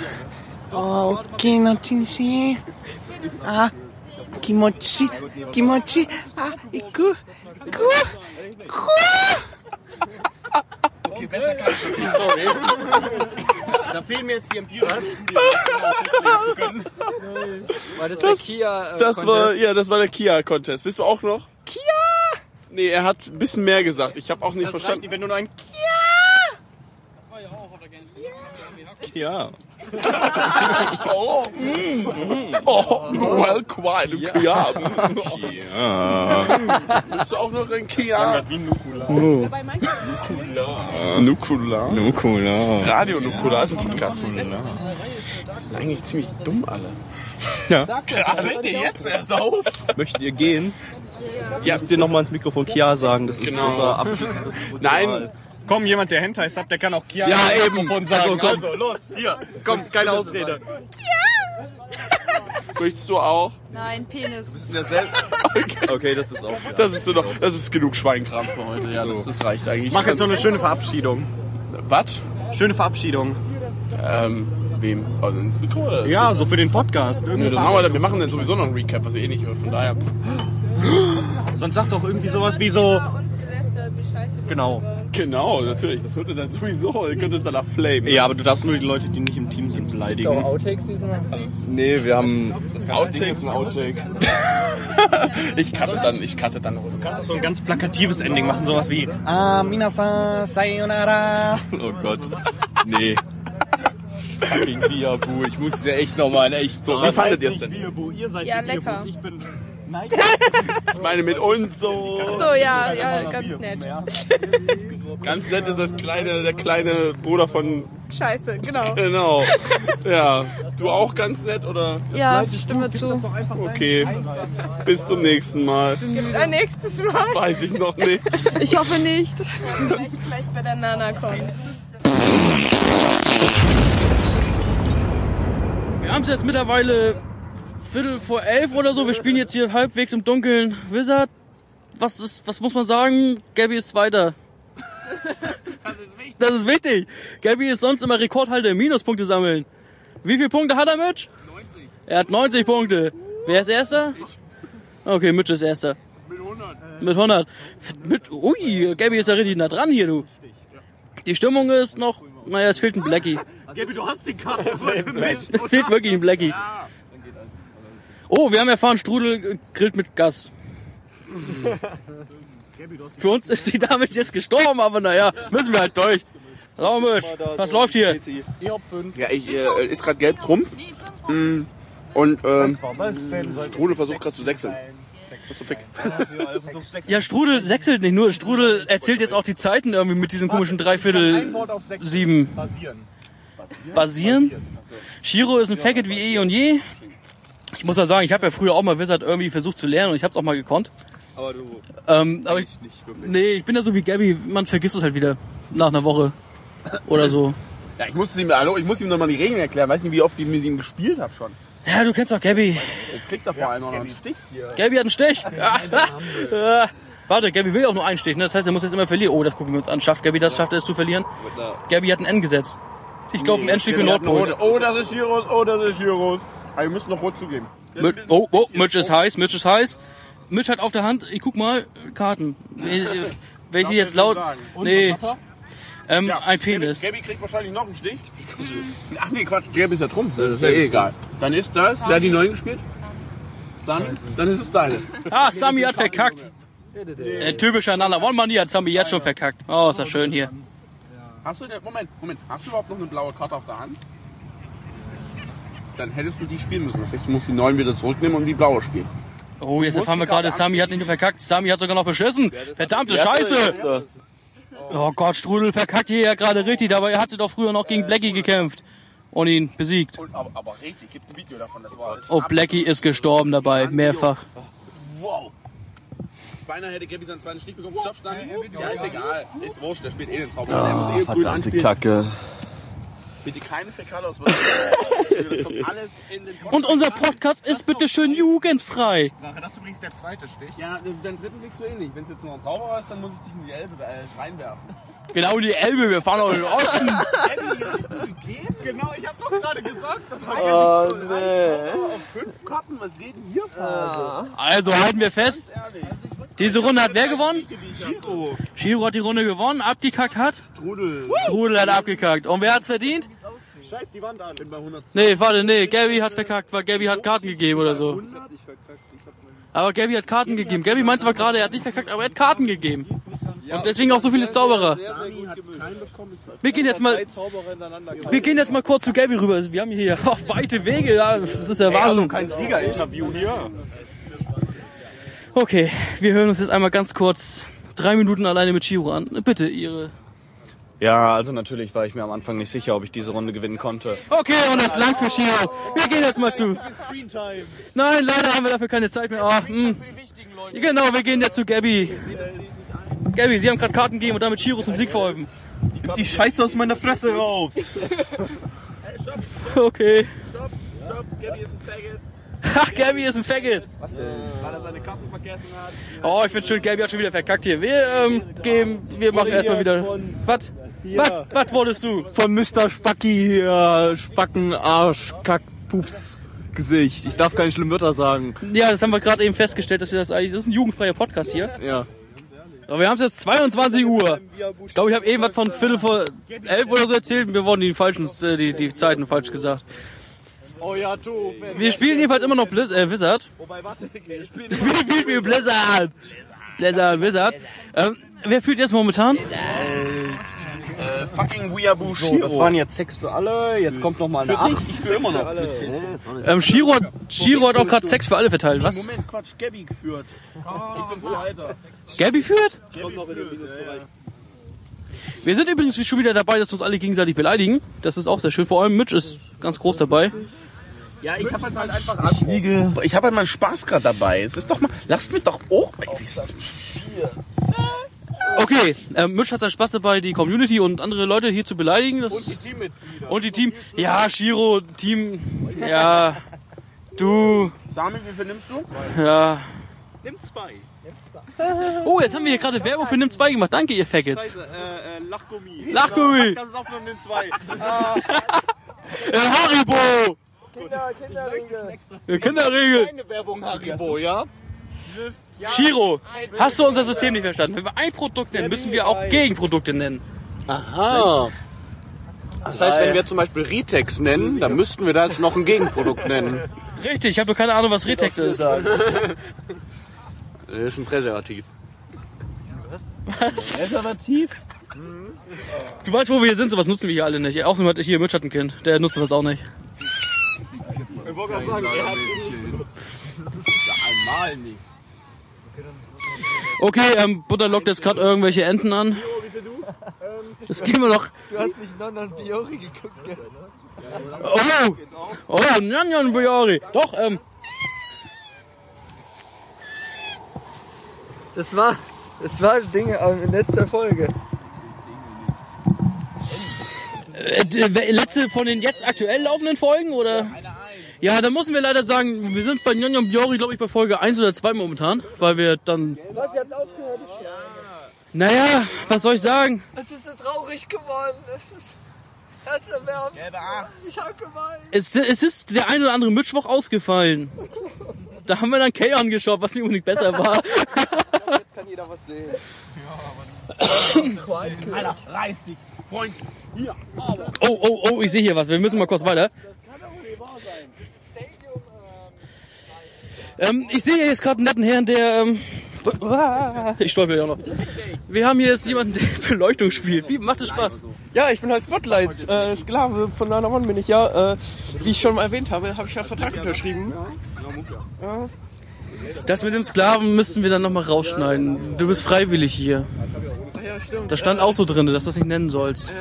Oh, okii no chinshi. Ah, kimochi, kimochi. Ah, iku, iku, iku. Okay, besser kann ich das nicht. Sorry. da fehlen mir jetzt die Empires. War das, der Kia äh, Das war, Contest? ja, das war der Kia-Contest. Bist du auch noch? Kia! Nee, er hat ein bisschen mehr gesagt. Ich habe auch nicht verstanden. wenn du nur ein Ja. Oh, mm, mm. oh, well, quite, du Kia. Ja. Du auch noch ein Kia? wie Nukula. Nukula. Nukula. Radio Nukula ist ein Podcast. Das sind eigentlich ziemlich dumm alle. Ja. Fällt dir jetzt erst auf? Möchtet ihr gehen? Ja. Müsst ihr nochmal ins Mikrofon Kia sagen. Das ist Genau. unser Abschluss. Nein, Komm, jemand, der Hentais hat, der kann auch Kia Ja, eben. Mikrofon sagen. Also, komm. Also, los, hier. Komm, keine Ausrede. möchtest du auch? Nein, Penis. Okay, das ist auch. Ja. Das ist so noch, das ist genug Schweinkram für heute. Ja, das, das reicht eigentlich. Mach jetzt so eine schöne Verabschiedung. Was? Schöne Verabschiedung. Ähm, wem? Also ins Mikro? Oder? Ja, so für den Podcast. Das machen wir, wir machen dann sowieso noch ein Recap, was ihr eh nicht hört. Von daher. Sonst sag doch irgendwie sowas wie so. uns gelästert, wie scheiße wir Genau. Genau, natürlich. Das hört ihr dann sowieso. Ihr könnt uns danach flamen. Ja, aber du darfst nur die Leute, die nicht im Team sind, Gibt's auch beleidigen. Outtakes diesmal? Nee, wir haben. Outtakes ein Outtake. ich cutte dann, ich cutte dann. Du kannst auch so ein ganz plakatives Ending machen, sowas wie Ah, minasan, sayonara. Oh Gott. Nee. Fucking Biabu. Ich muss ja echt nochmal in echt so. Wie fandet ihr es denn? Bierbu, ihr seid Ja, lecker. Ich bin. Nein. Ich meine mit uns so. So, ja, ja, ganz nett. Ganz nett ist das kleine, der kleine Bruder von. Scheiße, genau. Genau. Ja. Du auch ganz nett oder? Ja, stimme zu. Okay. Bis zum nächsten Mal. Gibt's ein nächstes Mal? Weiß ich noch nicht. Ich hoffe nicht. Vielleicht, vielleicht bei der NanaCon. Wir haben es jetzt mittlerweile Viertel vor elf oder so. Wir spielen jetzt hier halbwegs im Dunkeln Wizard. Was ist, was muss man sagen? Gabby ist Zweiter. Das ist wichtig. Gabby ist sonst immer Rekordhalter Minuspunkte sammeln. Wie viele Punkte hat er, Mitch? 90. Er hat 90 Punkte. Wer ist Erster? Okay, Mitch ist Erster. Mit 100. Mit 100. Mit, ui, Gabby ist ja richtig nah dran hier, du. Die Stimmung ist noch, naja, es fehlt ein Blackie. Gabi, du hast die Karte. Es fehlt wirklich ein Blackie. Oh, wir haben erfahren, Strudel grillt mit Gas. Für uns ist die Dame jetzt gestorben, aber naja, müssen wir halt durch. Saumisch, was läuft hier? Ja, ich, äh, ist gerade gelb Trumpf. Mm, Und ähm, Strudel versucht gerade zu sechseln. Was ist weg? Ja, Strudel sechselt nicht nur, Strudel erzählt jetzt auch die Zeiten irgendwie mit diesem komischen Dreiviertel sieben. Basieren? Shiro ist ein Faggot wie eh und je. Ich muss ja sagen, ich habe ja früher auch mal Wizard irgendwie versucht zu lernen und ich habe es auch mal gekonnt. Aber du. Ähm, aber ich, Nicht wirklich. nee, ich bin ja so wie Gabby, man vergisst es halt wieder nach einer Woche oder so. Ja, ich muss ihm, hallo, ich muss ihm nochmal die Regeln erklären. Weiß nicht, wie oft ich mit ihm gespielt habe schon. Ja, du kennst doch Gabby. Jetzt kriegt er vor allem auch noch einen Stich hier. Gabby hat einen Stich. Ja. Warte, Gabby will auch nur einen Stich, ne? Das heißt, er muss jetzt immer verlieren. Oh, das gucken wir uns an. Schafft Gabby das? Schafft er es zu verlieren? Gabby hat ein N gesetzt. Ich glaube, ein N-Stich für Nordpol. Oh, das ist Giros, oh, das ist Giros. Aber wir müssen noch rot zugeben. Mitch, oh, oh, Mitch ist heiß, Mitch ist heiß. Mitch hat auf der Hand, ich guck mal, Karten. Welche, jetzt laut. Nee, ähm, ein Penis. Gabby kriegt wahrscheinlich noch einen Stich. Ach nee, Quatsch, Gabby ist ja Trumpf. Das ist ja eh egal. Dann ist das, wer hat die neuen gespielt? Dann, dann ist es deine. Ah, Sami hat verkackt. Äh, typischer Nana One Money hat Sami jetzt schon verkackt. Oh, ist das schön hier. Hast du denn, Moment, Moment, hast du überhaupt noch eine blaue Karte auf der Hand? Dann hättest du die spielen müssen. Das heißt, du musst die neuen wieder zurücknehmen und die blaue spielen. Oh, jetzt erfahren wir gerade, Sami hat nicht nur verkackt, Sami hat sogar noch beschissen. Verdammte Scheiße! Oh Gott, Strudel verkackt hier ja gerade richtig, aber er hat sie doch früher noch gegen Blackie gekämpft und ihn besiegt. Und, aber, aber richtig, gibt ein Video davon, das war alles Oh, Blackie ist gestorben dabei, mehrfach. Wow. Beinahe hätte Gabby seinen zweiten Stich bekommen. Stopp, sagen. Ja, ist egal. Ist wurscht, der spielt eh den Zauberer. der muss eh grün anspielen. Kacke. Bitte keine Fäkalauswürfe. Das kommt alles in den Und unser Podcast ist bitte schön jugendfrei. Das ist übrigens der zweite Stich. Ja, den dritten kriegst du eh nicht. Wenn es jetzt nur ein Zauberer ist, dann muss ich dich in die Elbe äh, reinwerfen. Genau die Elbe, wir fahren auch in den Osten. Elbe, hast du gegeben? Genau, ich hab doch gerade gesagt, das war Oh, ja nicht so. nee. Auf fünf Karten, was geht denn hier vor? Also halten wir fest. Diese Runde hat wer gewonnen? Giro. Shiro hat die Runde gewonnen, abgekackt hat. Strudel. Strudel hat abgekackt. Und wer hat's verdient? Scheiß die Wand an. Bin bei 100. Nee, warte, nee, Gabby hat verkackt, weil Gabby hat Karten gegeben oder so. Aber Gabby hat Karten gegeben. Gabby meint zwar gerade, er hat nicht verkackt, aber er hat Karten gegeben. Und deswegen auch so viele Zauberer. Wir gehen jetzt mal, wir gehen jetzt mal kurz zu Gabby rüber. Also wir haben hier oh, weite Wege, das ist ja Wahnsinn. Kein Siegerinterview hier. Okay, wir hören uns jetzt einmal ganz kurz drei Minuten alleine mit Shiro an. Bitte, Ihre. Ja, also natürlich war ich mir am Anfang nicht sicher, ob ich diese Runde gewinnen konnte. Okay, und das lang für Shiro. Wir gehen jetzt mal zu. Nein, leider haben wir dafür keine Zeit mehr. Hm. Genau, wir gehen jetzt zu Gabby. Gabby, Sie haben gerade Karten gegeben und damit Shiro zum Sieg verholfen. Die Scheiße aus meiner Fresse raus! Okay. Stopp, stopp, Gabby ist ein Faggot. Ach, Gabby ist ein Faggot. Weil er seine Karten vergessen hat. Oh, ich find's schön, Gabby hat schon wieder verkackt hier. Wir, ähm, gehen, wir machen erstmal wieder. Was? Was? Was wolltest du? Von Mr. Spacki hier, Spacken, Arsch, Kack, Pups, Gesicht. Ich darf keine schlimmen Wörter sagen. Ja, das haben wir gerade eben festgestellt, dass wir das eigentlich. Das ist ein jugendfreier Podcast hier. Ja. Aber wir haben es jetzt 22 Uhr. Ich glaube, ich habe eben was von Viertel vor elf oder so erzählt. Wir wurden die falschen, äh, die, die Zeiten falsch gesagt. Oh ja, du. Wir spielen jedenfalls immer noch Blizz äh, Wizard. Wobei, warte, wir spielen Wir spielen Blizzard. Blizzard, Wizard. Ähm, wer führt jetzt momentan? Äh, fucking Weeaboo So, das Shiro. waren jetzt sechs für alle, jetzt kommt noch mal eine acht. Ich für immer noch. mit zehn. Ähm, Shiro, hat- Shiro hat auch gerade Sex für alle verteilt, was? Moment, Quatsch, Gabby geführt. Ich bin Zweiter. Gabby führt? Gabby führt. Wir sind übrigens schon wieder dabei, dass wir uns alle gegenseitig beleidigen. Das ist auch sehr schön. Vor allem Mitch ist ganz groß dabei. Ja, ich hab halt einfach ich, ich hab halt meinen Spaß gerade dabei. Es ist doch mal, lasst mich doch auch wissen. Okay, ähm, Mitch hat seinen Spaß dabei, die Community und andere Leute hier zu beleidigen. Das Und die Teammitglieder. und die Team. Ja, Shiro, Team. Ja, du. Samuel, wie viel nimmst du? Ja. Nimm zwei. Oh, jetzt haben wir hier gerade Werbung für Nimm 2 gemacht. Danke, ihr Faggots. Äh, äh, Lachgummi. Lachgummi. Das ist auch von den zwei. Äh, Haribo. Äh, Kinderregel. Keine Werbung Haribo, ja? Shiro, hast du unser System nicht verstanden? Wenn wir ein Produkt nennen, müssen wir auch Gegenprodukte nennen. Aha. Das heißt, wenn wir zum Beispiel Ritex nennen, dann müssten wir das noch ein Gegenprodukt nennen. Richtig, ich habe keine Ahnung, was Retex ist. Das ist ein Präservativ. Präservativ? Du weißt, wo wir hier sind, sowas nutzen wir hier alle nicht. Außerdem hat hier Mitch hat ein Kind, der nutzt das auch nicht. Ich wollte gerade sagen, er hat einmal nicht. Okay, ähm, Butter lockt jetzt gerade irgendwelche Enten an. Das gehen wir doch. Du hast nicht Non Non Biori geguckt, gell? Oh! Oh, Nyan Biori. Doch, ähm, Das war, das war Dinge in letzter Folge. äh, d- letzte von den jetzt aktuell laufenden Folgen, oder? Ja, da müssen wir leider sagen, wir sind bei Nyan Biori, glaube ich, bei Folge 1 oder 2 momentan, weil wir dann, Was, ihr habt aufgehört? naja, was soll ich sagen? Es ist so traurig geworden. Es ist herzerwärmend. Ich hab geweint. Es, es ist der ein oder andere Mittwoch ausgefallen. Da haben wir dann Kay angeschaut, was nicht unbedingt besser war. Jetzt kann jeder was sehen. Alter, reiß dich, Freund. Hier, aber. Oh, oh, oh, ich sehe hier was. Wir müssen mal kurz weiter. Ähm, ich sehe hier jetzt gerade einen netten Herrn, der. Ähm, ich stolper ja auch noch. Wir haben hier jetzt jemanden, der Beleuchtung spielt. Wie macht es Spaß? Ja, ich bin halt Spotlight, äh, Sklave von Nana One bin ich ja. Äh, wie ich schon mal erwähnt habe, habe ich ja Vertrag unterschrieben. Ja. Das mit dem Sklaven müssten wir dann nochmal rausschneiden. Du bist freiwillig hier. ja, stimmt. Das stand auch so drin, dass du das nicht nennen sollst.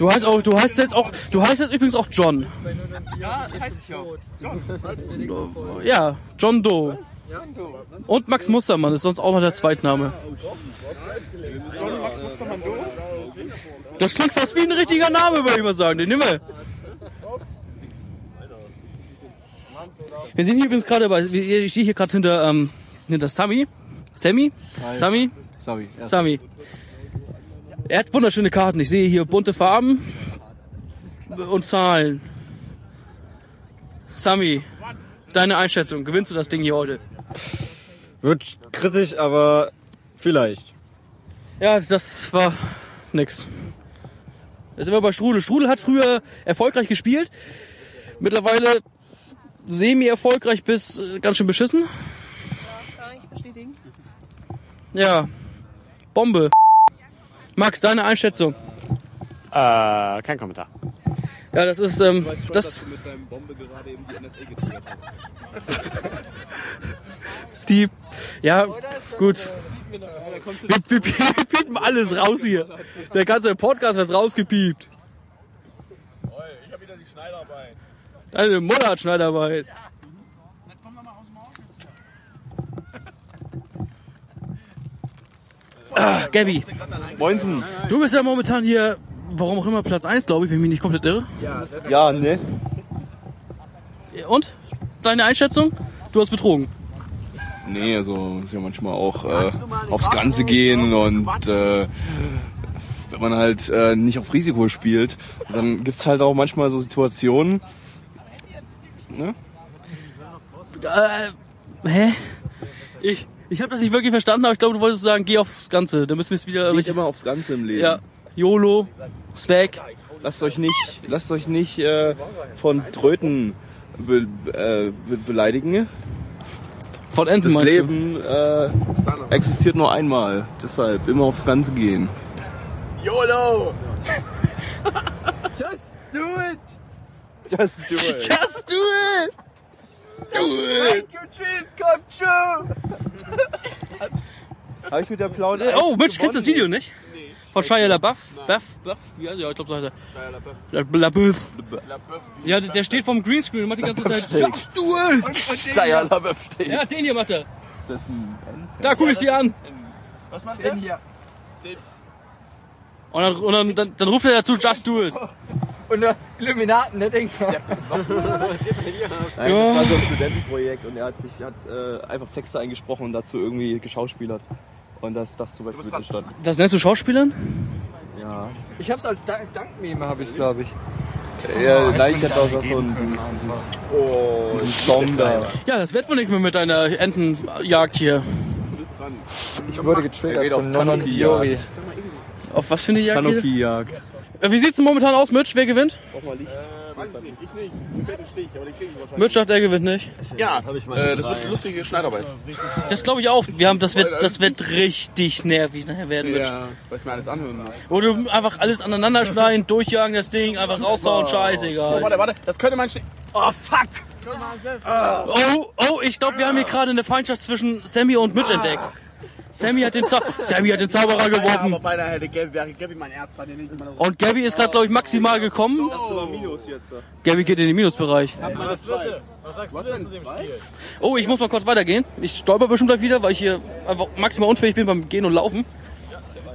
Du heißt auch, du heißt jetzt auch, du heißt jetzt übrigens auch John. Ja, heiß ich auch. John. Ja, John Doe. Und Max Mustermann ist sonst auch noch der Zweitname. John Max Mustermann Do. Das klingt fast wie ein richtiger Name, würde ich mal sagen. Den nehmen wir. Wir sind hier übrigens gerade bei, ich stehe hier gerade hinter, ähm, hinter Sami. Sammy? Hi. Sami? Sorry. Ja. Sami. Er hat wunderschöne Karten. Ich sehe hier bunte Farben und Zahlen. Sami, deine Einschätzung. Gewinnst du das Ding hier heute? Wird kritisch, aber vielleicht. Ja, das war nix. Das ist immer bei Strudel. Strudel hat früher erfolgreich gespielt. Mittlerweile semi-erfolgreich bis äh, ganz schön beschissen. Kann ich bestätigen. Ja. Bombe. Max, deine Einschätzung. Äh, kein Kommentar. Ja, das ist, ähm, das, mit deinem Bombe gerade eben die NSA getriggert hast. die, ja, gut. Wir, wir, wir piepen alles raus hier. Der ganze Podcast wird rausgepiept. Ich hab wieder die Schneidarbeit. Deine Mutter hat Schneidarbeit. Ah, Gabby. Moinsen. Du bist ja momentan hier, warum auch immer, Platz 1, glaube ich, wenn ich mich nicht komplett irre. Ja, ne? Und? Deine Einschätzung? Du hast betrogen. Nee, also muss ja manchmal auch äh, aufs Ganze gehen und äh, wenn man halt äh, nicht auf Risiko spielt, dann gibt's halt auch manchmal so Situationen. Ne? Äh, hä? Ich, ich habe das nicht wirklich verstanden, aber ich glaube, du wolltest sagen, geh aufs Ganze. Da müssen wir es wieder... Geht immer aufs Ganze im Leben. Ja. YOLO, Swag. Lasst euch nicht, lasst euch nicht äh, von Tröten be, äh, be beleidigen. Von Enten Das? Leben äh, existiert nur einmal. Deshalb immer aufs Ganze gehen. YOLO! Just do it! Just do it. Just do it! Make your dreams come true! Habe ich mit der blauen Oh, Mitch, kennst du das Video nicht? Von Shia LaBeouf? Buff? Buff? Ja, ja, ich glaube so heißt er. La- LaBeouf. Ja, der steht vorm Greenscreen und macht die ganze Zeit Just do it! Shia LaBeouf steht. Ja, den hier macht er. Das ist ein Da guck ich sie an. Was macht der? hier? Und dann, und dann, dann, dann ruft er dazu, just do it. Und der Illuminaten, der denkt, Nein, das war so ein Studentenprojekt und er hat sich hat äh, einfach Texte eingesprochen und dazu irgendwie geschauspielert. Und das, das zum Beispiel entstanden. Das nennst du Schauspielern? Ja. ich hab's als Dank- Dankmeme, habe ich, glaube ich. Ja, nein, ich hatte auch so einen, oh, Song da. Ja, das wird wohl nichts mehr mit deiner Entenjagd hier. Ich wurde Er getriggert geht auf von Non Fiori. Tanuki-Jagd. Auf was für eine Jagd? Äh, Wie sieht's denn momentan aus, Mitch? Wer gewinnt? Mitch sagt, er gewinnt nicht. Ja, äh, das wird lustige Schneidarbeit. Das glaube ich auch. Wir haben, das wird, das wird richtig nervig nachher werden, Mitch. Ja, weil ich mir alles anhören muss. Wo du einfach alles aneinander schneiden, durchjagen das Ding, einfach raushauen, Oh, scheißegal. warte, warte, das könnte mein Schnee. Oh, fuck! Oh, oh, ich glaube, wir haben hier gerade eine Feindschaft zwischen Sammy und Mitch entdeckt. Sammy hat den, Zau Sammy hat den Zauberer Ja, geworfen. aber beinahe hätte Gabby, wäre Gabby mein Erzfeind, ich. Und Gabby ist gerade, glaube ich, maximal gekommen. Das war Minus jetzt. Gabby geht in den Minusbereich. Was? Was sagst du denn zu dem Spiel? Oh, ich muss mal kurz weitergehen. Ich stolper bestimmt gleich wieder, weil ich hier einfach maximal unfähig bin beim Gehen und Laufen.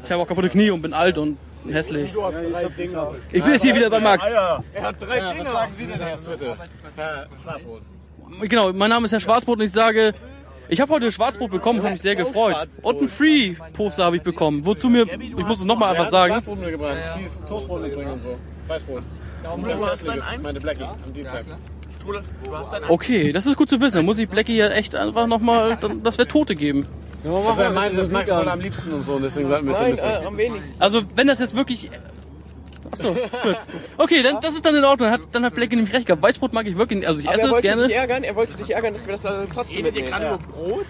Ich habe auch kaputte Knie und bin alt und hässlich. Ich bin jetzt hier wieder bei Max. Er hat drei ja, Was sagen Sie denn, Herr? Herr Schwarzbrot. Genau, mein Name ist Herr Schwarzbrot und ich sage, ich habe heute Schwarzbrot bekommen, habe mich sehr gefreut. Und ein Free-Poster habe ich bekommen. Wozu mir, ich muss es nochmal einfach sagen. Schwarzbrot mitgebracht. Es hieß Toastbrot mitbringen und so. Weißbrot. Ein ganz hässliches. Meine Blackie am Dienstag. Okay, das ist gut zu wissen. Dann muss ich Blackie ja echt einfach nochmal, das wird Tote geben. Das wäre meine, das Max wohl am liebsten und so. Und deswegen sollten wir es Nein, nicht äh. Also, wenn das jetzt wirklich. Achso, gut. Okay, dann, das ist dann in Ordnung. Hat, dann hat Blackie nämlich recht gehabt. Weißbrot mag ich wirklich nicht. Also, ich Aber esse er es wollte gerne. dich ärgern, er wollte dich ärgern, dass wir das dann trotzdem mitnehmen. Brot?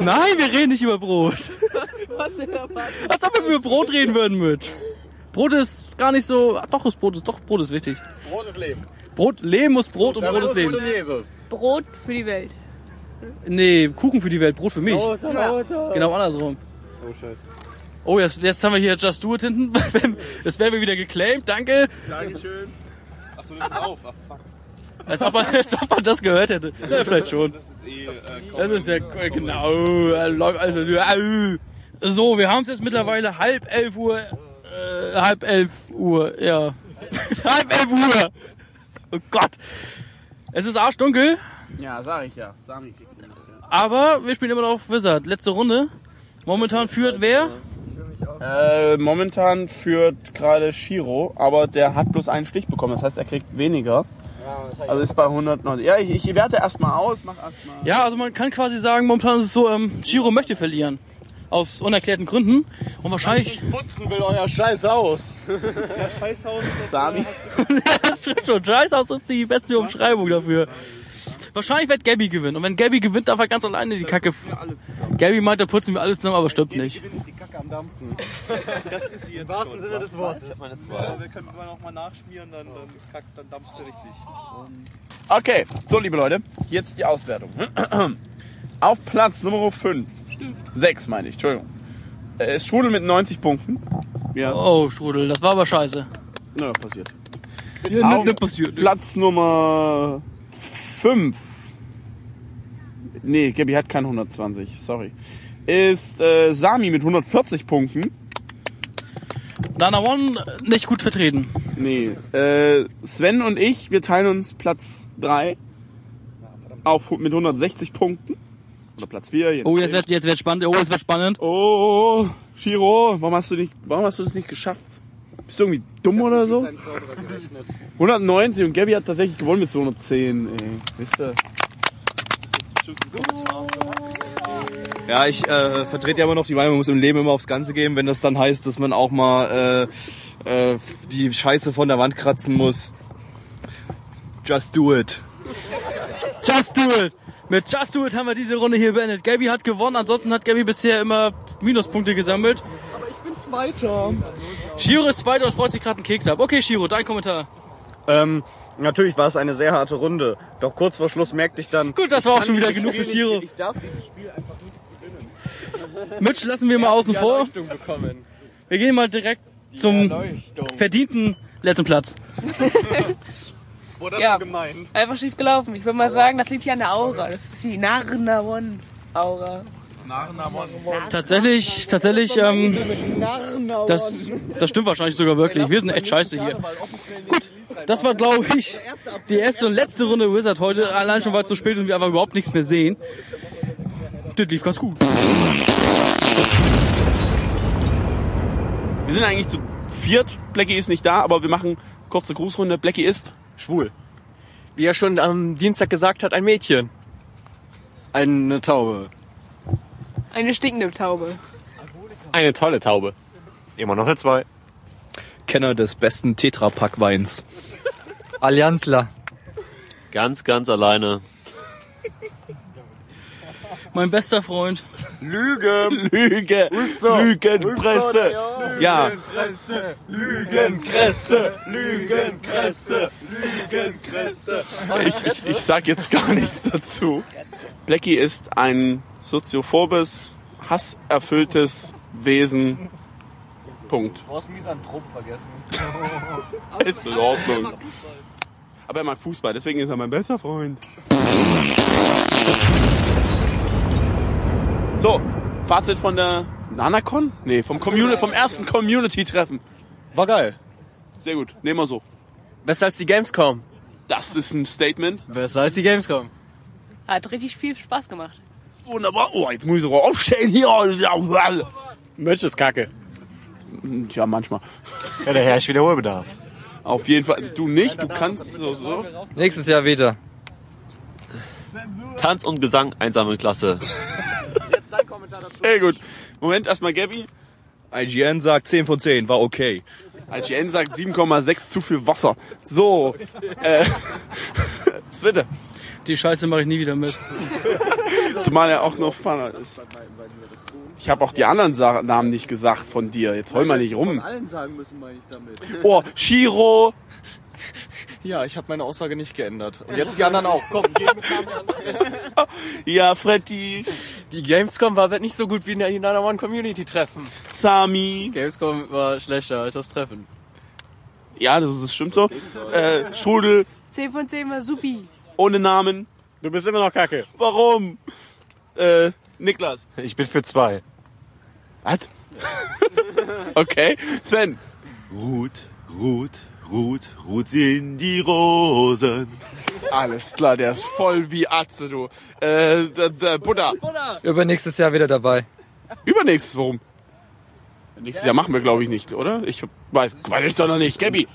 Nein, wir reden nicht über Brot. Was denn erwartet? Als ob wir über Brot reden würden mit. Brot ist gar nicht so. ah, Doch, ist Brot ist, doch, Brot ist wichtig. Brot ist Leben. Brot, Leben muss Brot und Das Brot ist ist Leben. schon Jesus. Brot für die Welt. Nee, Kuchen für die Welt, Brot für mich. Ja. Genau andersrum. Oh, scheiße. Oh, jetzt, jetzt haben wir hier Just Do It hinten. Das werden wir wieder geclaimed, danke. Dankeschön. Ach, du nimmst auf. Ach, fuck. Als ob man, als ob man das gehört hätte. Ja, vielleicht schon. Das ist eh, äh, Das ist ja genau. äh, läuft Also, äh, so, wir haben es jetzt mittlerweile halb elf Uhr Äh, halb elf Uhr, ja. halb elf Uhr! Oh Gott! Es ist arschdunkel, Ja, sag ich ja. Sami kriegt ihn. aber wir spielen immer noch Wizard. Letzte Runde. Momentan führt wer? Äh, momentan führt gerade Shiro, aber der hat bloß einen Stich bekommen. Das heißt, er kriegt weniger. Also ist bei 190. Ja, ich, ich werte erstmal aus, mach erstmal. Ja, also man kann quasi sagen, momentan ist es so, ähm, Giro möchte verlieren. Aus unerklärten Gründen. Und wahrscheinlich. putzen will euer scheiß Haus. Ja, Scheißhaus, das Sami. das stimmt schon. Scheißhaus ist die beste Umschreibung dafür. Wahrscheinlich wird Gabby gewinnen. Und wenn Gabby gewinnt, darf er ganz alleine die Kacke. Gabby meint, da putzen wir alle zusammen, aber stimmt nicht. die Kacke am Dampfen. Das ist sie jetzt. Im wahrsten Sinne des Wortes. Meine zwei. wir können immer noch mal nachschmieren, dann, dann, kackt, dann dampft sie richtig. Okay, so liebe Leute, jetzt die Auswertung. Auf Platz Nummer 5. 6 meine ich, Entschuldigung. Äh, Ist Strudel mit 90 Punkten. Ja, Oh, Strudel, das war aber scheiße. na, passiert. Ja, Auf passiert. Platz Nummer 5. Nee, Gabby hat kein 120, sorry. Ist äh, Sami mit 140 Punkten. Dana One äh, nicht gut vertreten. Nee, äh, Sven und ich, wir teilen uns Platz 3 auf, mit 160 Punkten. Oder Platz 4. Oh, jetzt wird, jetzt wird spannend. Oh, jetzt wird spannend. Oh, Shiro, warum hast du nicht, warum hast du das nicht geschafft? Bist du irgendwie dumm oder so? 190 und Gabby hat tatsächlich gewonnen mit 210, ey. Wisst ihr? Ja, ich äh, vertrete ja immer noch die Meinung, man muss im Leben immer aufs Ganze geben, wenn das dann heißt, dass man auch mal äh, äh, die Scheiße von der Wand kratzen muss. Just do it. Just do it! Mit Just do it haben wir diese Runde hier beendet. Gabby hat gewonnen, ansonsten hat Gabby bisher immer Minuspunkte gesammelt. Ich bin Zweiter. Shiro ist Zweiter und freut sich gerade einen Keks ab. Okay, Shiro, dein Kommentar. Ähm, natürlich war es eine sehr harte Runde. Doch kurz vor Schluss merkte ich dann. Gut, das war auch schon wieder genug für Shiro. Ich darf dieses Spiel einfach nicht Mitch lassen wir mal außen vor. Wir gehen mal direkt zum verdienten letzten Platz. Oder Ja. gemein. Einfach schief gelaufen. Ich würde mal sagen, das liegt hier an der Aura. Das ist die Narna One Aura. Tatsächlich, tatsächlich, ähm, das, das stimmt wahrscheinlich sogar wirklich. Wir sind echt scheiße hier. Gut, das war, glaube ich, die erste und letzte Runde Wizard heute. Allein schon, weil es so spät ist und wir einfach überhaupt nichts mehr sehen. Das lief ganz gut. Wir sind eigentlich zu viert. Blackie ist nicht da, aber wir machen kurze Grußrunde. Blackie ist Schwul. Wie er schon am Dienstag gesagt hat, ein Mädchen. Eine Taube. Eine stinkende Taube. Eine tolle Taube. Immer noch eine zwei. Kenner des besten Tetrapack-Weins. Allianzler. Ganz, ganz alleine. Mein bester Freund. Lüge, Lüge, Lügenpresse. Ja, Lügenkresse, Lügenkresse, Lügenkresse. ich, ich, ich sag jetzt gar nichts dazu. Blackie ist ein soziophobes, hasserfülltes Wesen. Punkt. Du hast Misanthrop vergessen. Ist in Ordnung. Aber er mag Fußball, deswegen ist er mein bester Freund. So, Fazit von der Nanacon? Nee, vom, Communi vom ersten Community-Treffen. War geil. Sehr gut, nehmen wir so. Besser als die Gamescom. Das ist ein Statement. Besser als die Gamescom. Hat richtig viel Spaß gemacht. Wunderbar. Oh, jetzt muss ich sogar aufstehen hier. Mensch ist kacke. Ja, manchmal. Ja, der herrscht Wiederholbedarf. Auf jeden Fall. Du nicht, du kannst so. so. Nächstes Jahr wieder. Tanz und Gesang, einsame Klasse. Sehr gut. Moment, erstmal Gabby. IGN sagt 10 von 10, war okay. IGN sagt 7,6 zu viel Wasser. So. Äh, Switte. Die Scheiße mache ich nie wieder mit. Zumal er auch noch Fahrer ist. Ich habe auch die anderen Sa Namen nicht gesagt von dir. Jetzt heul mal nicht rum. allen sagen müssen, meine ich damit. Oh, Shiro. Ja, ich habe meine Aussage nicht geändert. Und jetzt die anderen auch. Komm, geh mit Namen an. Ja, Freddy. Die Gamescom war wird nicht so gut wie die Nana One Community Treffen. Sami. Gamescom war schlechter als das Treffen. Ja, das, das stimmt so. Äh, Strudel. 10 von 10 war supi. Ohne Namen. Du bist immer noch kacke. Warum? Äh, Niklas. Ich bin für zwei. Was? Okay, Sven. Ruht, ruht, ruht, ruht sie in die Rosen. Alles klar, der ist voll wie Atze, du. Äh, der, der Buddha. Übernächstes Jahr wieder dabei. Übernächstes, warum? Nächstes Jahr machen wir, glaube ich, nicht, oder? Ich weiß, weiß ich doch noch nicht. Gabi.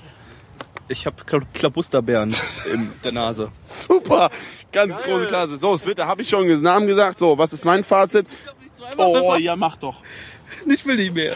Ich habe Klabusterbeeren in der Nase. Super, ganz große Klasse. So, Switter, habe ich schon den Namen gesagt. So, was ist mein Fazit? Oh, ja, mach doch. Ich will nicht mehr.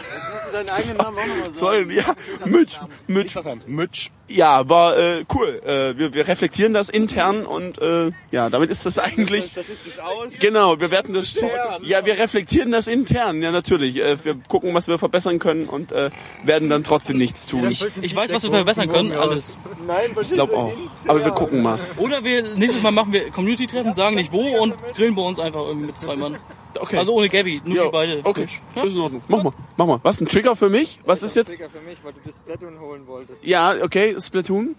Deinen eigenen Namen auch nochmal Soll, ja, Mitch, Mitch, Mitch. Ja, war äh, cool. Äh, wir, wir reflektieren das intern und äh, ja, damit ist das eigentlich. Statistisch aus. Genau, wir werten das. Ja, wir reflektieren das intern, ja natürlich. Äh, wir gucken, was wir verbessern können und äh, werden dann trotzdem nichts tun. Ich, Ich weiß, was wir verbessern können, alles. Nein, ich glaube auch. Aber wir gucken mal. Oder wir nächstes Mal machen wir Community-Treffen, sagen nicht wo und grillen bei uns einfach irgendwie mit zwei Mann. Okay. Also ohne Gabby, nur Ja, die beide. Okay, ist in Ordnung. Mach mal, mach mal. Was, ein Trigger für mich? Was ist jetzt? Trigger für mich, weil du das Splatoon holen wolltest. Ja, okay, Splatoon.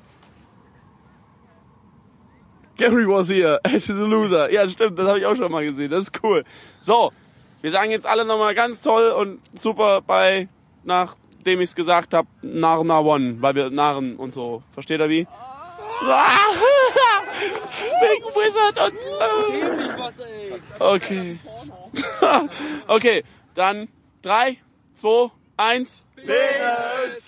Gary was here. Ash is a loser. Ja, stimmt, das habe ich auch schon mal gesehen. Das ist cool. So, wir sagen jetzt alle nochmal ganz toll und super bei, nachdem ich es gesagt habe, Narna One, weil wir Narren und so. Versteht ihr wie? Wegen Wizard und... Okay. okay, dann drei, zwei, eins. Peter!